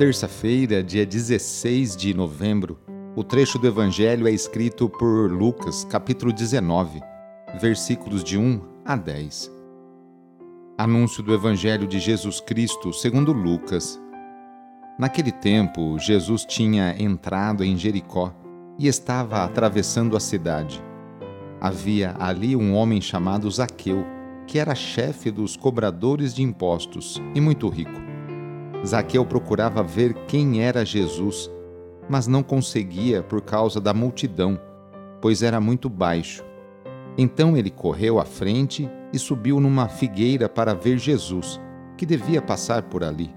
terça-feira, dia 16 de novembro, o trecho do Evangelho é escrito por Lucas, capítulo 19, versículos de 1 a 10. Anúncio do Evangelho de Jesus Cristo segundo Lucas. Naquele tempo, Jesus tinha entrado em Jericó e estava atravessando a cidade. Havia ali um homem chamado Zaqueu, que era chefe dos cobradores de impostos e muito rico. Zaqueu procurava ver quem era Jesus, mas não conseguia por causa da multidão, pois era muito baixo. Então ele correu à frente e subiu numa figueira para ver Jesus, que devia passar por ali.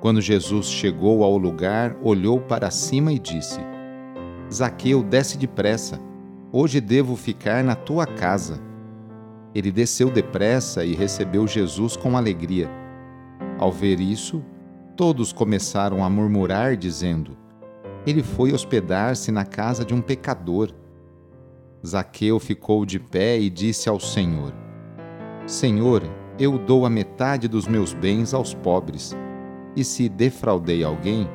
Quando Jesus chegou ao lugar, olhou para cima e disse: Zaqueu, desce depressa. Hoje devo ficar na tua casa. Ele desceu depressa e recebeu Jesus com alegria. Ao ver isso, todos começaram a murmurar, dizendo: Ele foi hospedar-se na casa de um pecador. Zaqueu ficou de pé e disse ao Senhor: Senhor, eu dou a metade dos meus bens aos pobres, e se defraudei alguém,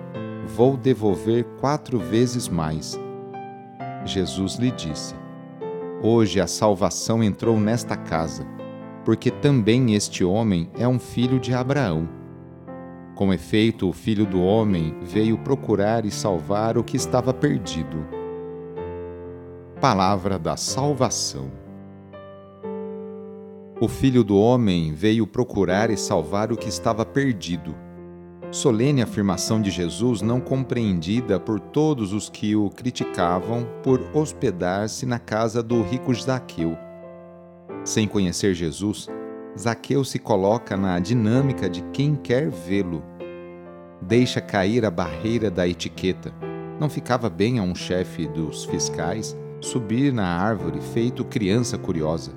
vou devolver quatro vezes mais. Jesus lhe disse: Hoje a salvação entrou nesta casa, porque também este homem é um filho de Abraão com efeito, o Filho do Homem veio procurar e salvar o que estava perdido. Palavra da Salvação. O Filho do Homem veio procurar e salvar o que estava perdido. Solene afirmação de Jesus não compreendida por todos os que o criticavam por hospedar-se na casa do rico Zaqueu. Sem conhecer Jesus, Zaqueu se coloca na dinâmica de quem quer vê-lo. Deixa cair a barreira da etiqueta. Não ficava bem a um chefe dos fiscais subir na árvore feito criança curiosa.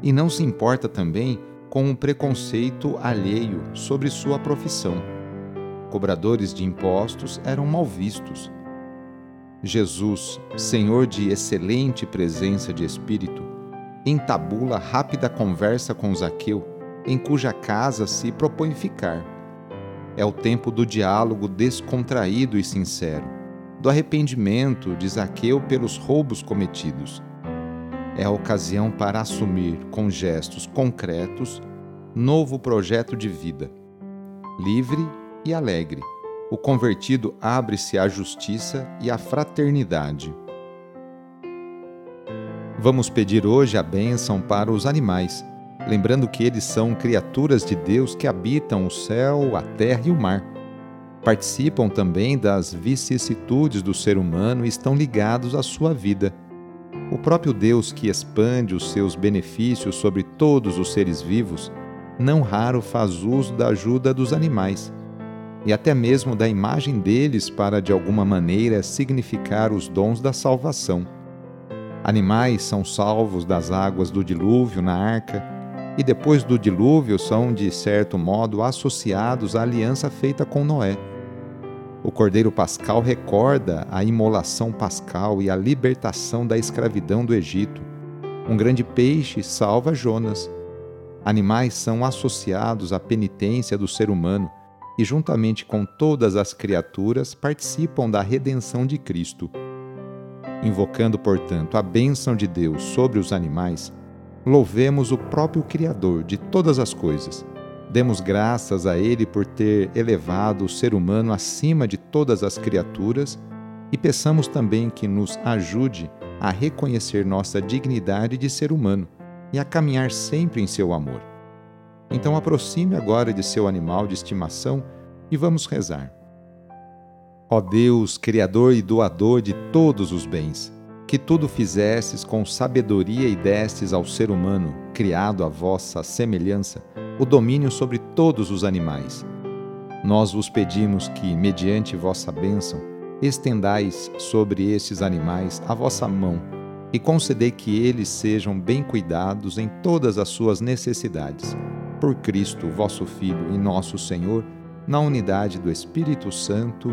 E não se importa também com o preconceito alheio sobre sua profissão. Cobradores de impostos eram mal vistos. Jesus, Senhor de excelente presença de espírito, entabula rápida conversa com Zaqueu, em cuja casa se propõe ficar. É o tempo do diálogo descontraído e sincero, do arrependimento de Zaqueu pelos roubos cometidos. É a ocasião para assumir, com gestos concretos, novo projeto de vida. Livre e alegre, o convertido abre-se à justiça e à fraternidade. Vamos pedir hoje a bênção para os animais, lembrando que eles são criaturas de Deus que habitam o céu, a terra e o mar. Participam também das vicissitudes do ser humano e estão ligados à sua vida. O próprio Deus que expande os seus benefícios sobre todos os seres vivos, não raro faz uso da ajuda dos animais e até mesmo da imagem deles para de alguma maneira significar os dons da salvação. Animais são salvos das águas do dilúvio na arca e depois do dilúvio são, de certo modo, associados à aliança feita com Noé. O Cordeiro Pascal recorda a imolação pascal e a libertação da escravidão do Egito. Um grande peixe salva Jonas. Animais são associados à penitência do ser humano e, juntamente com todas as criaturas, participam da redenção de Cristo. Invocando, portanto, a bênção de Deus sobre os animais, louvemos o próprio Criador de todas as coisas Demos graças a Ele por ter elevado o ser humano acima de todas as criaturas e peçamos também que nos ajude a reconhecer nossa dignidade de ser humano e a caminhar sempre em seu amor. Então aproxime agora de seu animal de estimação e vamos rezar. Ó Deus, Criador e doador de todos os bens, que tudo fizestes com sabedoria e destes ao ser humano, criado à vossa semelhança, o domínio sobre todos os animais. Nós vos pedimos que, mediante vossa bênção, estendais sobre estes animais a vossa mão e concedei que eles sejam bem cuidados em todas as suas necessidades. Por Cristo, vosso Filho e nosso Senhor, na unidade do Espírito Santo.